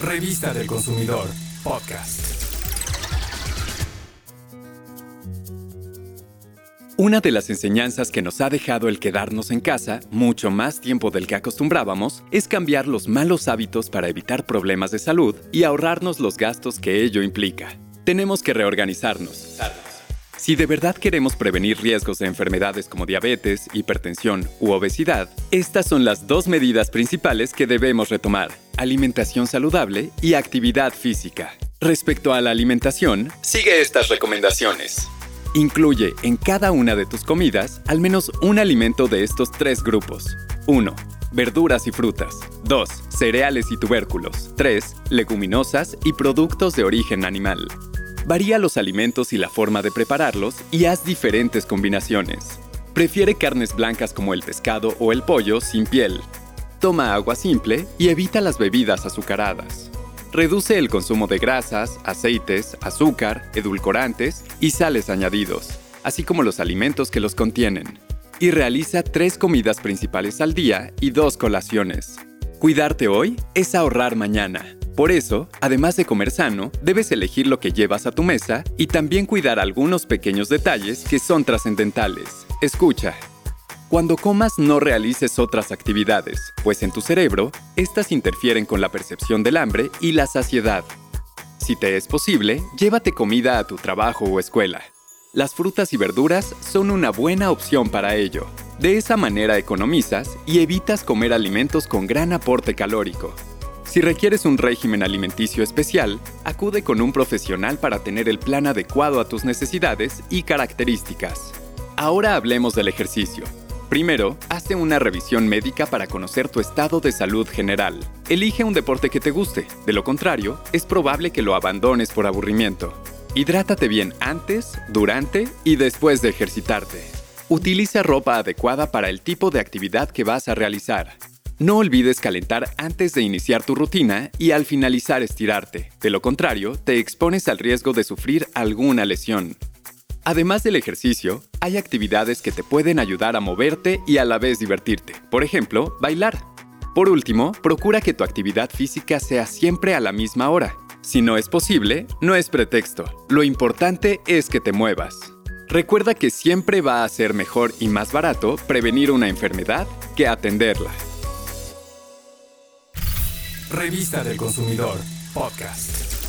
Revista del Consumidor, podcast. Una de las enseñanzas que nos ha dejado el quedarnos en casa mucho más tiempo del que acostumbrábamos es cambiar los malos hábitos para evitar problemas de salud y ahorrarnos los gastos que ello implica. Tenemos que reorganizarnos. Si de verdad queremos prevenir riesgos de enfermedades como diabetes, hipertensión u obesidad, estas son las dos medidas principales que debemos retomar, alimentación saludable y actividad física. Respecto a la alimentación, sigue estas recomendaciones. Incluye en cada una de tus comidas al menos un alimento de estos tres grupos. 1. Verduras y frutas. 2. Cereales y tubérculos. 3. Leguminosas y productos de origen animal. Varía los alimentos y la forma de prepararlos y haz diferentes combinaciones. Prefiere carnes blancas como el pescado o el pollo sin piel. Toma agua simple y evita las bebidas azucaradas. Reduce el consumo de grasas, aceites, azúcar, edulcorantes y sales añadidos, así como los alimentos que los contienen. Y realiza tres comidas principales al día y dos colaciones. Cuidarte hoy es ahorrar mañana. Por eso, además de comer sano, debes elegir lo que llevas a tu mesa y también cuidar algunos pequeños detalles que son trascendentales. Escucha. Cuando comas no realices otras actividades, pues en tu cerebro, estas interfieren con la percepción del hambre y la saciedad. Si te es posible, llévate comida a tu trabajo o escuela. Las frutas y verduras son una buena opción para ello. De esa manera economizas y evitas comer alimentos con gran aporte calórico. Si requieres un régimen alimenticio especial, acude con un profesional para tener el plan adecuado a tus necesidades y características. Ahora hablemos del ejercicio. Primero, hazte una revisión médica para conocer tu estado de salud general. Elige un deporte que te guste, de lo contrario, es probable que lo abandones por aburrimiento. Hidrátate bien antes, durante y después de ejercitarte. Utiliza ropa adecuada para el tipo de actividad que vas a realizar. No olvides calentar antes de iniciar tu rutina y al finalizar estirarte. De lo contrario, te expones al riesgo de sufrir alguna lesión. Además del ejercicio, hay actividades que te pueden ayudar a moverte y a la vez divertirte. Por ejemplo, bailar. Por último, procura que tu actividad física sea siempre a la misma hora. Si no es posible, no es pretexto. Lo importante es que te muevas. Recuerda que siempre va a ser mejor y más barato prevenir una enfermedad que atenderla. Revista del Consumidor, podcast.